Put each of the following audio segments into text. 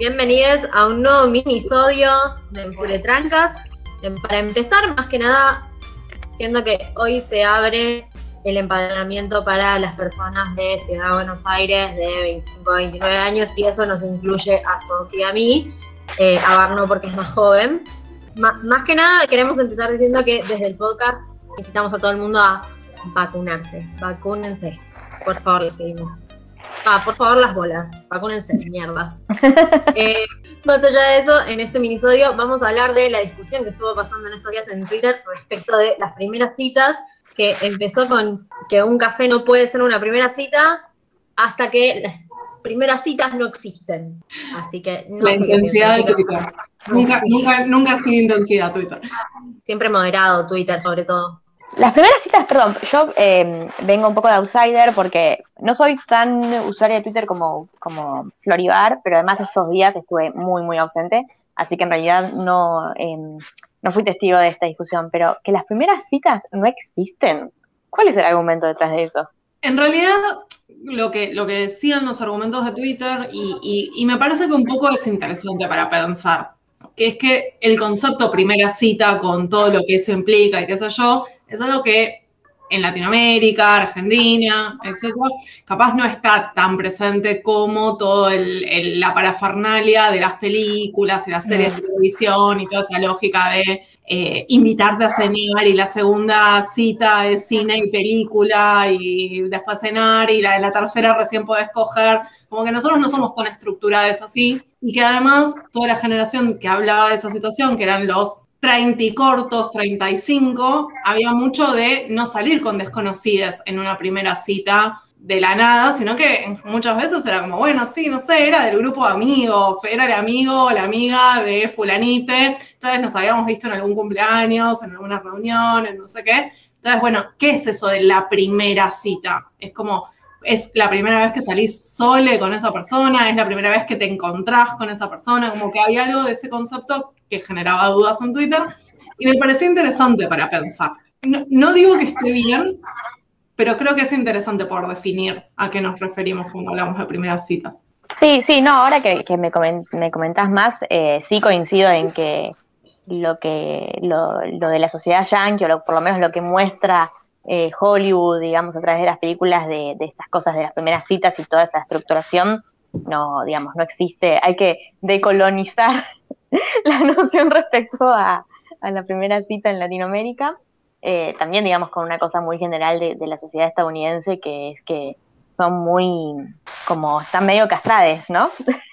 bienvenidos a un nuevo minisodio de Puretrancas. Em, Para empezar, más que nada, siendo que hoy se abre el empadronamiento para las personas de Ciudad de Buenos Aires de 25 a 29 años y eso nos incluye a Sofía y a mí, eh, a Barno porque es más joven. Más que nada queremos empezar diciendo que desde el podcast invitamos a todo el mundo a vacunarse, vacúnense, por favor les pedimos. Ah, por favor las bolas, vacúnense, mierdas. Eh, más allá de eso, en este minisodio vamos a hablar de la discusión que estuvo pasando en estos días en Twitter respecto de las primeras citas, que empezó con que un café no puede ser una primera cita hasta que las primeras citas no existen. Así que no la intensidad de Twitter. Nunca, Sí. nunca, nunca sido intensidad Twitter. Siempre moderado Twitter, sobre todo. Las primeras citas, perdón, yo eh, vengo un poco de outsider porque no soy tan usuaria de Twitter como, como Floribar, pero además estos días estuve muy, muy ausente, así que en realidad no, eh, no fui testigo de esta discusión, pero que las primeras citas no existen. ¿Cuál es el argumento detrás de eso? En realidad, lo que, lo que decían los argumentos de Twitter, y, y- y me parece que un poco es interesante para pensar, que es que el concepto primera cita con todo lo que eso implica y qué sé yo, es algo que en Latinoamérica, Argentina, etcétera, capaz no está tan presente como el- la parafernalia de las películas y las series de televisión y toda esa lógica de eh, invitarte a cenar y la segunda cita es cine y película y después cenar y la, la tercera recién podés coger. Como que nosotros no somos tan estructuradas así y que además toda la generación que hablaba de esa situación, que eran los 30 y cortos, 35, había mucho de no salir con desconocidas en una primera cita de la nada, sino que muchas veces era como, bueno, sí, no sé, era del grupo de amigos, era el amigo o la amiga de fulanite, entonces nos habíamos visto en algún cumpleaños, en alguna reunión, en no sé qué. Entonces, bueno, ¿qué es eso de la primera cita? Es como, es la primera vez que salís sole con esa persona, es la primera vez que te encontrás con esa persona, como que había algo de ese concepto que generaba dudas en Twitter y me parecía interesante para pensar. No, no digo que esté bien, pero creo que es interesante por definir a qué nos referimos cuando hablamos de primeras citas. Sí, sí, no, ahora que, que me, comen- me comentás más, eh, sí coincido en que lo que lo, lo de la sociedad yankee, o por lo menos lo que muestra eh, Hollywood, digamos, a través de las películas de, de estas cosas, de las primeras citas y toda esa estructuración, no, digamos, no existe. Hay que decolonizar la noción respecto a, a la primera cita en Latinoamérica. Eh, también, digamos, con una cosa muy general de, de la sociedad estadounidense, que es que son muy, como, están medio castrades, ¿no?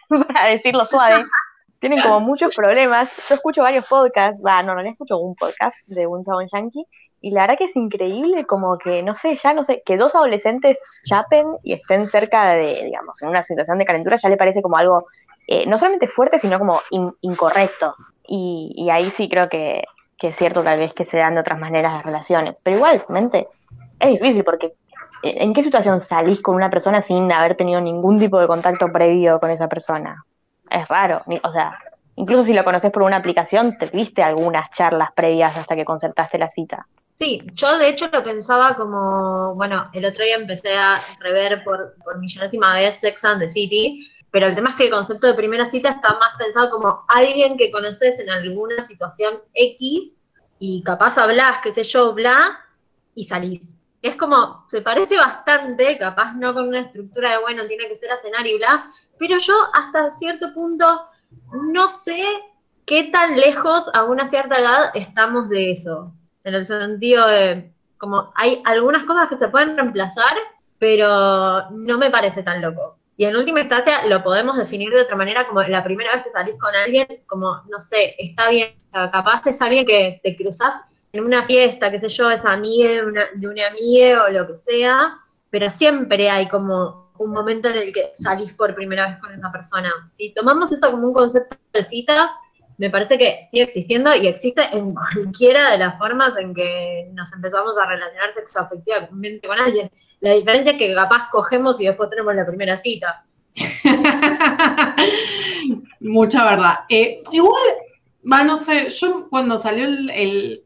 Para decirlo suave. Tienen como muchos problemas. Yo escucho varios podcasts, va, no, no le escucho un podcast de un chabón yankee, y la verdad que es increíble como que, no sé, ya no sé, que dos adolescentes chapen y estén cerca de, digamos, en una situación de calentura, ya le parece como algo eh, no solamente fuerte, sino como in- incorrecto. Y, ahí sí creo que, que es cierto tal vez que se dan de otras maneras las relaciones. Pero igualmente es difícil porque eh, ¿en qué situación salís con una persona sin haber tenido ningún tipo de contacto previo con esa persona? Es raro. O sea, incluso si lo conoces por una aplicación, te viste algunas charlas previas hasta que concertaste la cita. Sí, yo de hecho lo pensaba como, bueno, el otro día empecé a rever por, por millonésima vez Sex and the City, pero el tema es que el concepto de primera cita está más pensado como alguien que conoces en alguna situación X y capaz hablas, qué sé yo, bla, y salís. Es como, se parece bastante, capaz no con una estructura de, bueno, tiene que ser a cenar y bla, pero yo hasta cierto punto no sé qué tan lejos a una cierta edad estamos de eso en el sentido de, como hay algunas cosas que se pueden reemplazar, pero no me parece tan loco. Y en última instancia lo podemos definir de otra manera, como la primera vez que salís con alguien, como, no sé, está bien, capaz es alguien que te cruzás en una fiesta, qué sé yo, es amiga de una, de una amiga o lo que sea, pero siempre hay como un momento en el que salís por primera vez con esa persona. Si tomamos eso como un concepto de cita, me parece que sigue existiendo y existe en cualquiera de las formas en que nos empezamos a relacionar sexoafectivamente con alguien. La diferencia es que capaz cogemos y después tenemos la primera cita. Mucha verdad. Eh, igual Va, no sé, yo cuando salió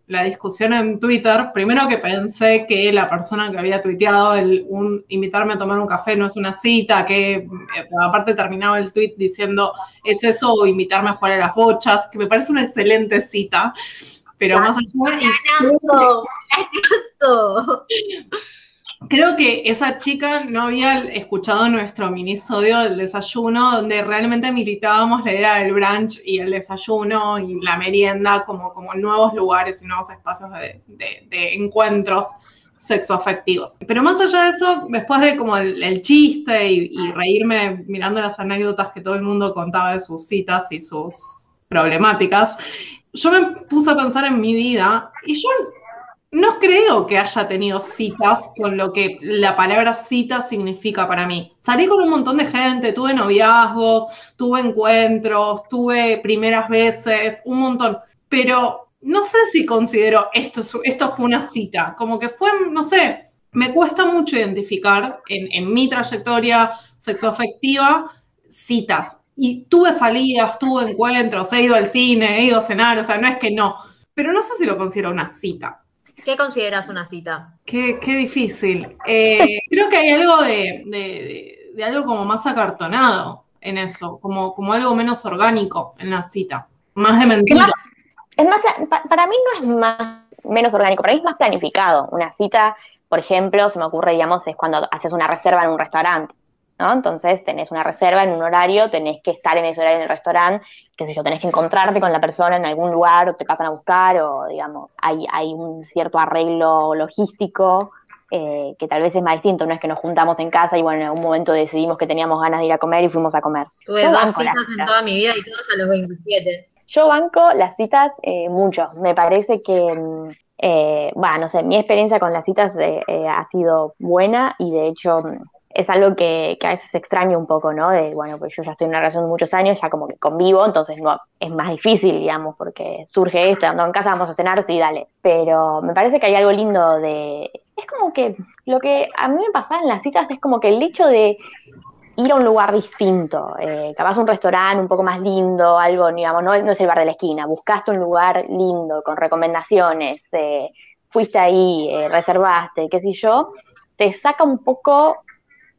la discusión en Twitter, primero que pensé que la persona que había tuiteado el, un, invitarme a tomar un café no es una cita, que eh, aparte terminaba el tweet diciendo es eso o invitarme a jugar a las bochas, que me parece una excelente cita, pero más allá... Creo que esa chica no había escuchado nuestro minisodio del desayuno, donde realmente militábamos la idea del brunch y el desayuno y la merienda como, como nuevos lugares y nuevos espacios de, encuentros sexoafectivos. Pero más allá de eso, después de como el, chiste y, reírme mirando las anécdotas que todo el mundo contaba de sus citas y sus problemáticas, yo me puse a pensar en mi vida y yo no creo que haya tenido citas con lo que la palabra cita significa para mí. Salí con un montón de gente, tuve noviazgos, tuve encuentros, tuve primeras veces, un montón. Pero no sé si considero esto, esto fue una cita. Como que fue, no sé, me cuesta mucho identificar en, en mi trayectoria sexoafectiva citas. Y tuve salidas, tuve encuentros, he ido al cine, he ido a cenar, o sea, no es que no. Pero no sé si lo considero una cita. ¿Qué consideras una cita? Qué, difícil. Eh, creo que hay algo de, algo como más acartonado en eso, como, como algo menos orgánico en la cita, más de mentira. Es más, para mí no es más menos orgánico, para mí es más planificado. Una cita, por ejemplo, se me ocurre, digamos, es cuando haces una reserva en un restaurante. Entonces tenés una reserva en un horario, tenés que estar en ese horario en el restaurante, qué sé yo, tenés que encontrarte con la persona en algún lugar o te pasan a buscar o, digamos, hay, hay un cierto arreglo logístico eh, que tal vez es más distinto, no es que nos juntamos en casa y bueno, en algún momento decidimos que teníamos ganas de ir a comer y fuimos a comer. Tuve dos citas en toda mi vida y todas a los 27. Yo banco las citas eh, mucho, me parece que... Mm, eh, bueno, no sé, mi experiencia con las citas ha sido buena y de hecho mm, es algo que, a veces extraño un poco, ¿no? De, bueno, pues yo ya estoy en una relación de muchos años, ya como que convivo, entonces no, es más difícil, digamos, porque surge esto, ando en casa, vamos a cenar, sí, dale. Pero me parece que hay algo lindo de... Es como que lo que a mí me pasaba en las citas es como que el hecho de ir a un lugar distinto, eh, capaz un restaurante un poco más lindo, algo, digamos, no, no es el bar de la esquina, buscaste un lugar lindo, con recomendaciones, eh, fuiste ahí, eh, reservaste, qué sé yo, te saca un poco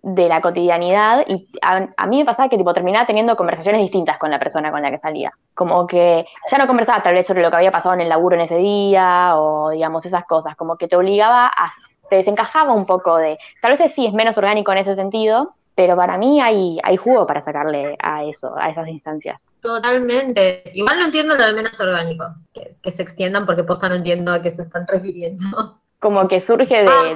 de la cotidianidad y a, mí me pasaba que tipo terminaba teniendo conversaciones distintas con la persona con la que salía. Como que ya no conversaba tal vez sobre lo que había pasado en el laburo en ese día o digamos esas cosas, como que te obligaba a, te desencajaba un poco de, tal vez sí es menos orgánico en ese sentido, pero para mí hay, hay jugo para sacarle a eso, a esas instancias. Totalmente. Igual no entiendo lo de menos orgánico, que, que se extiendan porque posta no entiendo a qué se están refiriendo como que surge de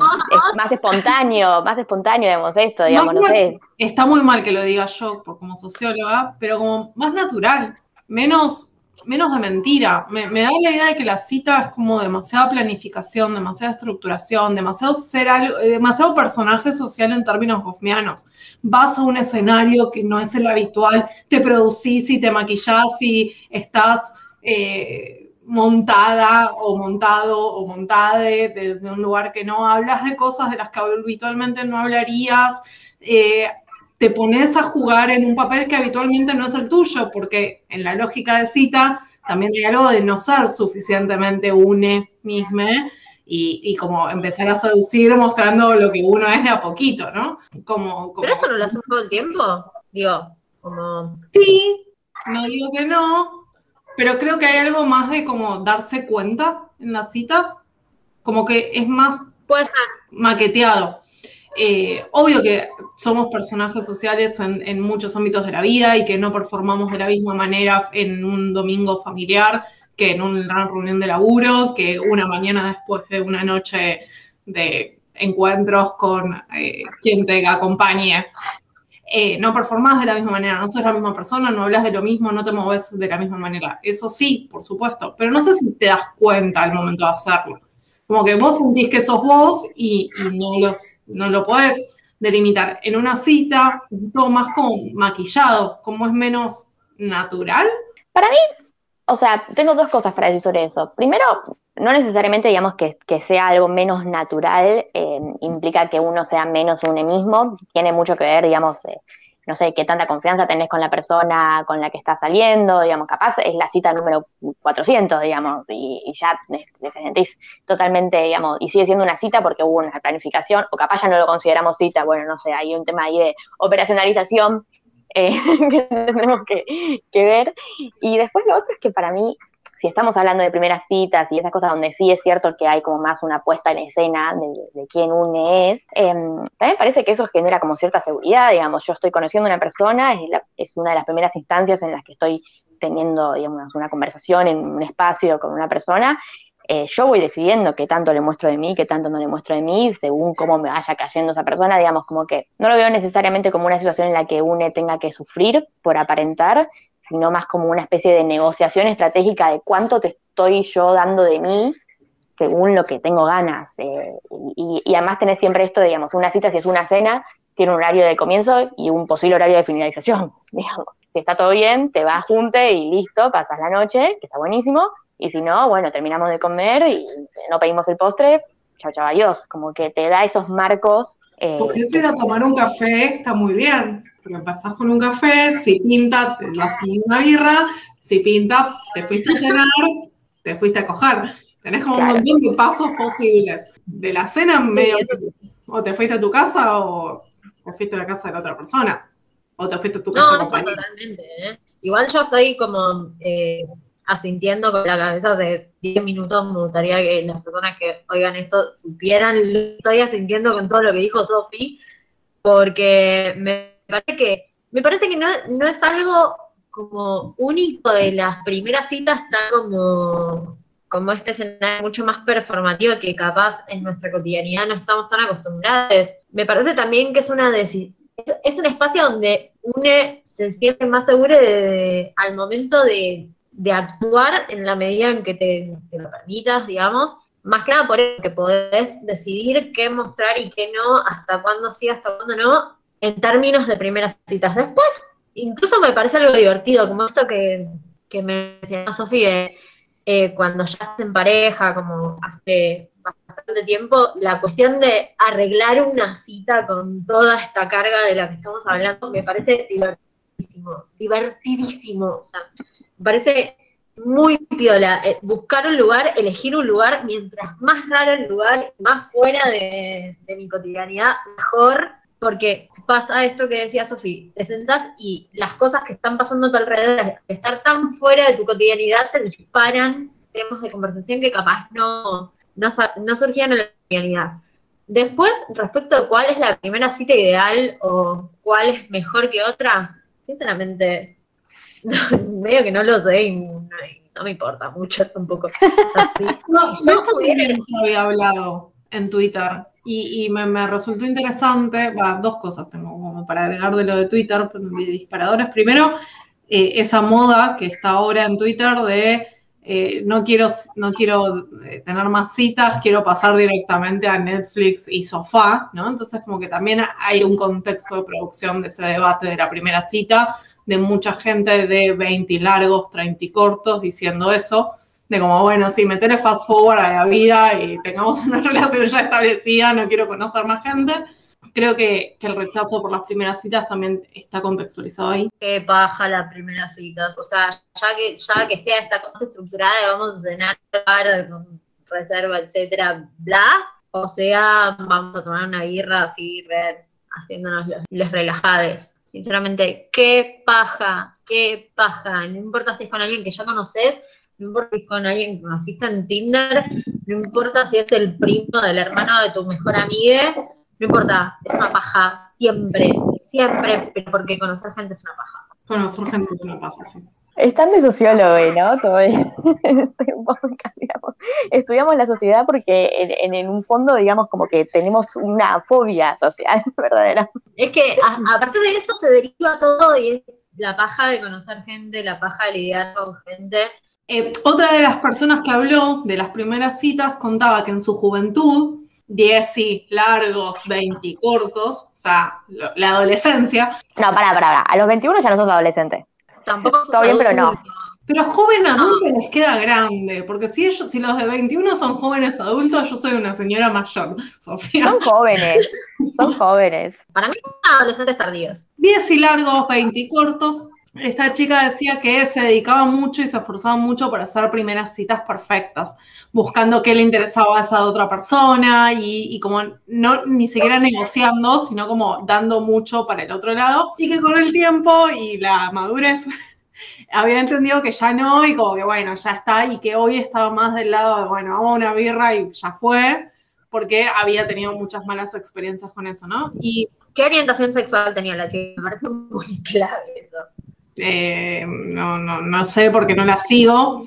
más espontáneo, más espontáneo, digamos, esto, digamos, no, sé. Está muy mal que lo diga yo como socióloga, pero como más natural, menos, menos de mentira. Me, da la idea de que la cita es como demasiada planificación, demasiada estructuración, demasiado ser algo, eh, demasiado personaje social en términos gofmianos. Vas a un escenario que no es el habitual, te producís y te maquillás y estás. Eh, montada o montado o montade desde un lugar que no hablas de cosas de las que habitualmente no hablarías, eh, te pones a jugar en un papel que habitualmente no es el tuyo, porque en la lógica de cita también hay algo de no ser suficientemente une mismo y, como empezar a seducir mostrando lo que uno es de a poquito, ¿no? Como, Pero eso no lo hacemos todo el tiempo, digo, como... Sí, no digo que no, pero creo que hay algo más de como darse cuenta en las citas, como que es más maqueteado. Eh, obvio que somos personajes sociales en, muchos ámbitos de la vida y que no performamos de la misma manera en un domingo familiar que en una gran reunión de laburo, que una mañana después de una noche de encuentros con eh, quien te acompañe eh, no performás de la misma manera, no sos la misma persona, no hablas de lo mismo, no te moves de la misma manera. Eso sí, por supuesto, pero no sé si te das cuenta al momento de hacerlo. Como que vos sentís que sos vos y, no, lo, no lo podés delimitar. En una cita, todo más como maquillado, como es menos natural. Para mí, o sea, tengo dos cosas para decir sobre eso. Primero, no necesariamente, digamos, que, sea algo menos natural, eh, implica que uno sea menos uno mismo, tiene mucho que ver, digamos, eh, no sé, qué tanta confianza tenés con la persona con la que estás saliendo, digamos, capaz es la cita número 400, digamos, y, ya te sentís totalmente, digamos, y sigue siendo una cita porque hubo una planificación, o capaz ya no lo consideramos cita, bueno, no sé, hay un tema ahí de operacionalización eh, que tenemos que, que ver. Y después lo otro es que para mí estamos hablando de primeras citas y esas cosas donde sí es cierto que hay como más una puesta en escena de, quién une es, em, también parece que eso genera como cierta seguridad, digamos, yo estoy conociendo a una persona, es, una de las primeras instancias en las que estoy teniendo, digamos, una conversación en un espacio con una persona, eh, yo voy decidiendo qué tanto le muestro de mí, qué tanto no le muestro de mí, según cómo me vaya cayendo esa persona, digamos, como que no lo veo necesariamente como una situación en la que une tenga que sufrir por aparentar, sino más como una especie de negociación estratégica de cuánto te estoy yo dando de mí según lo que tengo ganas. Eh, y, además tenés siempre esto, digamos, una cita si es una cena, tiene un horario de comienzo y un posible horario de finalización, digamos. Si está todo bien, te vas junte y listo, pasas la noche, que está buenísimo, y si no, bueno, terminamos de comer y no pedimos el postre, chao, chao, adiós. Como que te da esos marcos. Eh, Por eso ir a tomar un café está muy bien porque pasás con un café, si pinta, te das una birra, si pinta, te fuiste a cenar, te fuiste a coger. Tenés como un montón de pasos posibles. De la cena medio, o te fuiste a tu casa o te fuiste a la casa de la otra persona. O te fuiste a tu casa. No, totalmente. ¿eh? Igual yo estoy como eh, asintiendo con la cabeza hace 10 minutos. Me gustaría que las personas que oigan esto supieran. Estoy asintiendo con todo lo que dijo Sofi, porque me parece que, me parece que no, no es algo como único de las primeras citas, está como, como este escenario mucho más performativo que capaz en nuestra cotidianidad no estamos tan acostumbrados. Me parece también que es una es, es un espacio donde uno se siente más seguro de, al momento de, de, actuar en la medida en que te, te lo permitas, digamos, más que nada por eso que podés decidir qué mostrar y qué no, hasta cuándo sí, hasta cuándo no, en términos de primeras citas. Después, incluso me parece algo divertido, como esto que, que me decía Sofía, eh, cuando ya estás en pareja, como hace bastante tiempo, la cuestión de arreglar una cita con toda esta carga de la que estamos hablando me parece divertidísimo, divertidísimo. O sea, me parece muy piola. Eh, buscar un lugar, elegir un lugar, mientras más raro el lugar, más fuera de, de mi cotidianidad, mejor, porque pasa esto que decía Sofía, te sentás y las cosas que están pasando a tu alrededor, estar tan fuera de tu cotidianidad, te disparan temas de conversación que capaz no, no, surgían en la cotidianidad. Después, respecto a cuál es la primera cita ideal o cuál es mejor que otra, sinceramente, medio que no lo sé y no, me importa mucho tampoco. No, no, no había hablado en Twitter y, me, resultó interesante, dos cosas tengo como para agregar de lo de Twitter, de disparadores. Primero, eh, esa moda que está ahora en Twitter de eh, no quiero, no quiero eh, tener más citas, quiero pasar directamente a Netflix y sofá, ¿no? Entonces como que también hay un contexto de producción de ese debate de la primera cita, de mucha gente de 20 largos, 30 cortos diciendo eso de como, bueno, sí, meterle fast forward a la vida y tengamos una relación ya establecida, no quiero conocer más gente. Creo que, el rechazo por las primeras citas también está contextualizado ahí. Qué paja las primeras citas. O sea, ya que, ya que sea esta cosa estructurada vamos a cenar con reserva, etcétera, bla, o sea, vamos a tomar una birra así, red, haciéndonos los, los relajados. Sinceramente, qué paja, qué paja. No importa si es con alguien que ya conoces no importa si es con alguien que conociste en Tinder, no importa si es el primo del hermano de tu mejor amiga, no importa, es una paja, siempre, siempre, porque conocer gente es una paja. Conocer gente es una paja, sí. Están de sociólogo, ¿no? Todo Estudiamos la sociedad porque en, un fondo, digamos, como que tenemos una fobia social, verdadera. Es que aparte de eso se deriva todo y es la paja de conocer gente, la paja de lidiar con gente, eh, otra de las personas que habló de las primeras citas contaba que en su juventud, 10 sí, largos, 20 cortos, o sea, la adolescencia. No, pará, pará, pará. A los 21 ya no sos adolescente. Tampoco sos Todo bien, pero no. Pero joven adulto les queda grande, porque si ellos, si los de 21 son jóvenes adultos, yo soy una señora mayor, Sofía. Son jóvenes. Son jóvenes. Para mí son adolescentes tardíos. 10 y largos, 20 y cortos. Esta chica decía que se dedicaba mucho y se esforzaba mucho para hacer primeras citas perfectas, buscando qué le interesaba a esa otra persona y, y, como no ni siquiera negociando, sino como dando mucho para el otro lado. Y que con el tiempo y la madurez había entendido que ya no y como que bueno, ya está y que hoy estaba más del lado de bueno, vamos a una birra y ya fue, porque había tenido muchas malas experiencias con eso, ¿no? Y ¿Qué orientación sexual tenía la chica? Me parece muy clave eso. Eh, no, no, no sé porque no la sigo.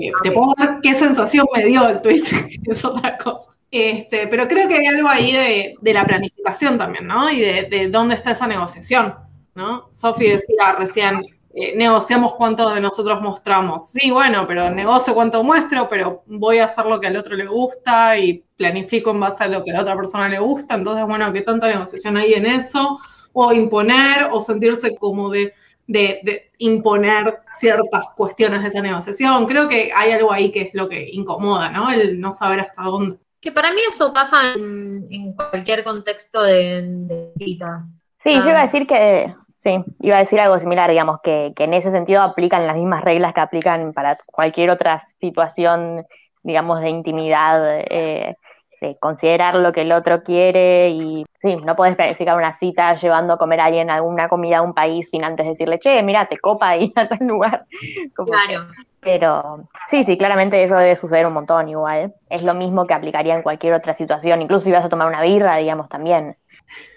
Eh, te puedo dar qué sensación me dio el tweet, es otra cosa. Este, pero creo que hay algo ahí de, de la planificación también, ¿no? Y de, de, dónde está esa negociación, ¿no? Sofi decía recién, eh, negociamos cuánto de nosotros mostramos. Sí, bueno, pero negocio cuánto muestro, pero voy a hacer lo que al otro le gusta y planifico en base a lo que a la otra persona le gusta. Entonces, bueno, ¿qué tanta negociación hay en eso? O imponer, o sentirse como de, de, de imponer ciertas cuestiones de esa negociación. Creo que hay algo ahí que es lo que incomoda, ¿no? El no saber hasta dónde. Que para mí eso pasa en, en cualquier contexto de, de cita. Sí, Ah. yo iba a decir que, sí, iba a decir algo similar, digamos, que, que en ese sentido aplican las mismas reglas que aplican para cualquier otra situación, digamos, de intimidad, eh, de considerar lo que el otro quiere y, sí, no puedes planificar una cita llevando a comer a alguien alguna comida a un país sin antes decirle, che, mira, te copa ir a tal lugar. Como que- Claro. pero sí, sí, claramente eso debe suceder un montón igual. Es lo mismo que aplicaría en cualquier otra situación, incluso si vas a tomar una birra, digamos, también.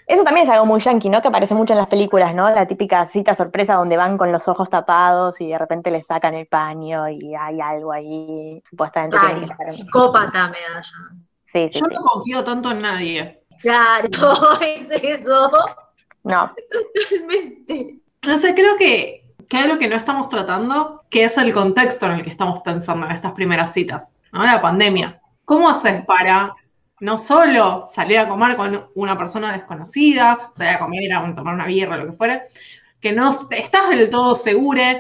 Eso también es algo muy yankee, ¿no? Que aparece mucho en las películas, ¿no? La típica cita sorpresa donde van con los ojos tapados y de repente le sacan el paño y hay algo ahí, supuestamente Ay, psicópata me da ya. Sí, sí, Yo sí. no confío tanto en nadie. Claro, es eso. No, Totalmente. No sé, creo que, que hay algo que no estamos tratando, que es el contexto en el que estamos pensando en estas primeras citas, ¿no? La pandemia. ¿Cómo haces para no solo salir a comer con una persona desconocida, salir a comer, a tomar una birra, lo que fuere, que no estás del todo segura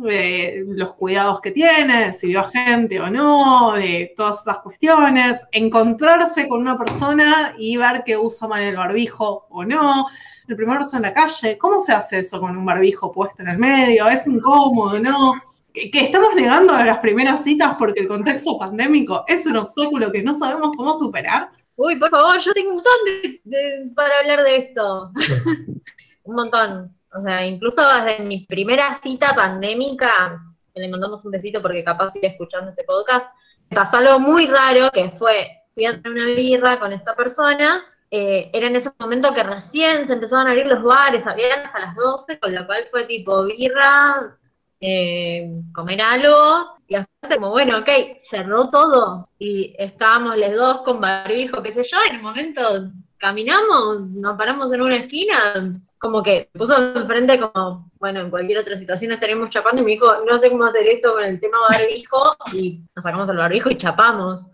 de los cuidados que tiene, si vio a gente o no, de todas esas cuestiones, encontrarse con una persona y ver que usa mal el barbijo o no, el primer beso en la calle, ¿cómo se hace eso con un barbijo puesto en el medio? ¿Es incómodo, no? Que, que estamos negando a las primeras citas porque el contexto pandémico es un obstáculo que no sabemos cómo superar. Uy, por favor, yo tengo un montón de, de- para hablar de esto. un montón. O sea, incluso desde mi primera cita pandémica, que le mandamos un besito porque capaz sigue escuchando este podcast, me pasó algo muy raro que fue, fui a tener una birra con esta persona, eh, era en ese momento que recién se empezaban a abrir los bares, abrían hasta las 12, con lo cual fue tipo birra, eh, comer algo, y después como, bueno, ok, cerró todo, y estábamos los dos con barbijo, qué sé yo, en un momento caminamos, nos paramos en una esquina, como que puso enfrente como, bueno, en cualquier otra situación estaríamos chapando, y me dijo, no sé cómo hacer esto con el tema barbijo, y nos sacamos el barbijo y chapamos.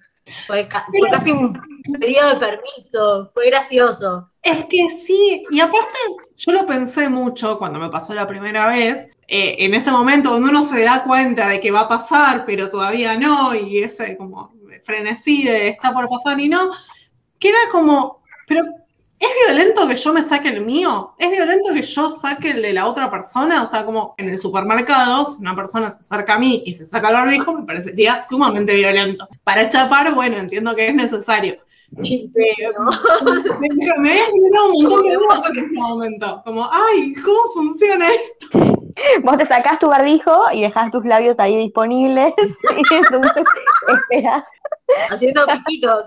Fue, ca- fue casi un pedido de permiso, fue gracioso. Es que sí, y aparte yo lo pensé mucho cuando me pasó la primera vez, eh, en ese momento donde uno se da cuenta de que va a pasar, pero todavía no, y ese como frenesí de está por pasar y no, que era como, pero ¿es violento que yo me saque el mío? ¿Es violento que yo saque el de la otra persona? O sea, como en el supermercado, si una persona se acerca a mí y se saca el barbijo, me parecería sumamente violento. Para chapar, bueno, entiendo que es necesario. Sí, ¿no? me, había generado un montón de dudas en ese momento. Como, ay, ¿cómo funciona esto? vos te sacás tu barbijo y dejás tus labios ahí disponibles y entonces esperás. haciendo piquito.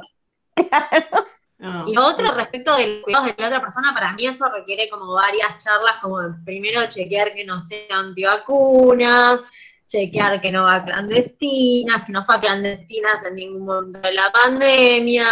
No. Y lo otro respecto de los cuidados de la otra persona, para mí eso requiere como varias charlas, como primero chequear que no sean antivacunas, chequear que no va a clandestinas, que no fue a clandestinas en ningún momento de la pandemia,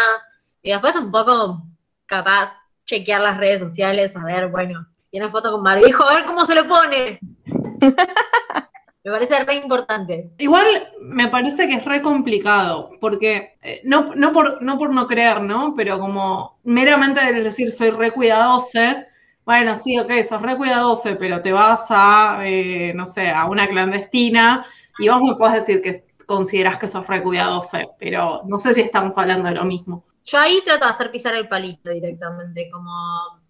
y después un poco capaz chequear las redes sociales, a ver, bueno, si tiene foto con barbijo, a ver cómo se lo pone. Me parece re importante. Igual me parece que es re complicado, porque eh, no, no, por, no por no creer, ¿no? Pero como meramente el decir soy re cuidadosa, bueno, sí, ok, sos re cuidadosa, pero te vas a, eh, no sé, a una clandestina y vos me podés decir que considerás que sos re cuidadosa, pero no sé si estamos hablando de lo mismo. Yo ahí trato de hacer pisar el palito directamente, como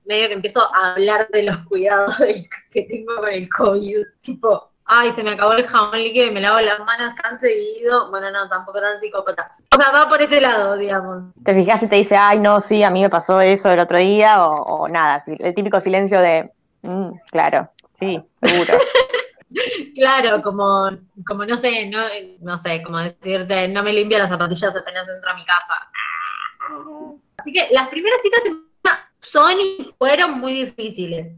medio que empiezo a hablar de los cuidados que tengo con el COVID. Tipo, ay, se me acabó el jabón líquido y me lavo las manos tan seguido. Bueno, no, tampoco tan psicópata. O sea, va por ese lado, digamos. Te fijas y te dice, ay, no, sí, a mí me pasó eso el otro día, o, nada, el típico silencio de, mm, claro, sí, seguro. claro, como, como no sé, no, no sé, como decirte, no me limpio las zapatillas apenas entro a mi casa. Así que las primeras citas son y fueron muy difíciles.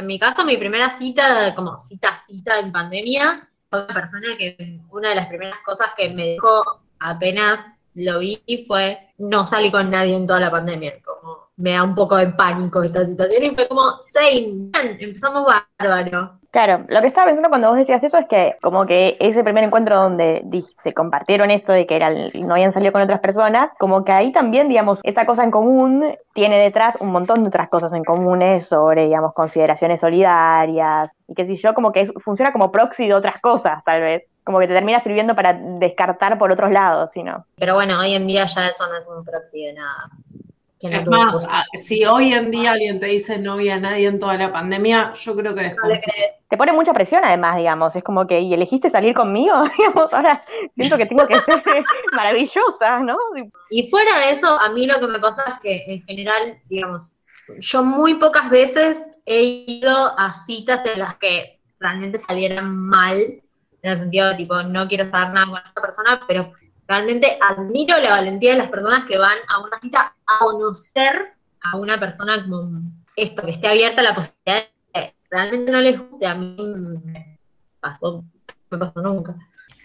En mi caso, mi primera cita, como cita, cita en pandemia, fue una persona que una de las primeras cosas que me dijo apenas lo vi fue no salí con nadie en toda la pandemia. Como me da un poco de pánico esta situación y fue como, Zane, empezamos bárbaro. Claro, lo que estaba pensando cuando vos decías eso es que como que ese primer encuentro donde se compartieron esto de que era, no habían salido con otras personas, como que ahí también, digamos, esa cosa en común tiene detrás un montón de otras cosas en comunes sobre, digamos, consideraciones solidarias y que si yo, como que funciona como proxy de otras cosas, tal vez como que te termina sirviendo para descartar por otros lados, ¿sí no? Pero bueno, hoy en día ya eso no es un proxy de nada es más, ah, si hoy en día alguien te dice no vi a nadie en toda la pandemia, yo creo que no Te pone mucha presión además, digamos, es como que, ¿y elegiste salir conmigo? digamos, ahora siento que tengo que ser maravillosa, ¿no? Y fuera de eso, a mí lo que me pasa es que en general, digamos, yo muy pocas veces he ido a citas en las que realmente salieran mal, en el sentido de tipo, no quiero estar nada con esta persona, pero Realmente admiro la valentía de las personas que van a una cita a conocer a una persona como esto, que esté abierta a la posibilidad de realmente no les guste. A mí me pasó, me pasó nunca.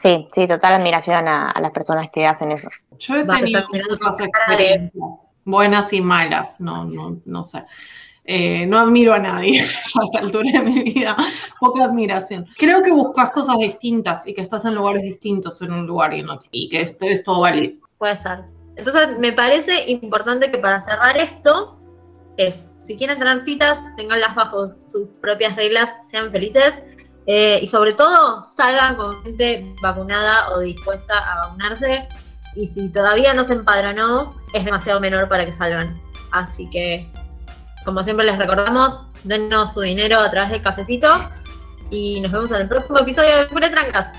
Sí, sí, total admiración a, las personas que hacen eso. Yo he tenido muchas experiencias, buenas y malas, no, no, no sé. Eh, no admiro a nadie a esta altura de mi vida, poca admiración. Creo que buscas cosas distintas y que estás en lugares distintos en un lugar y, en otro, y que esto es todo válido. Puede ser. Entonces, me parece importante que para cerrar esto, es, si quieren tener citas, tenganlas bajo sus propias reglas, sean felices eh, y sobre todo salgan con gente vacunada o dispuesta a vacunarse. Y si todavía no se empadronó, es demasiado menor para que salgan. Así que como siempre les recordamos, dennos su dinero a través del cafecito y nos vemos en el próximo episodio de Pure Trancas.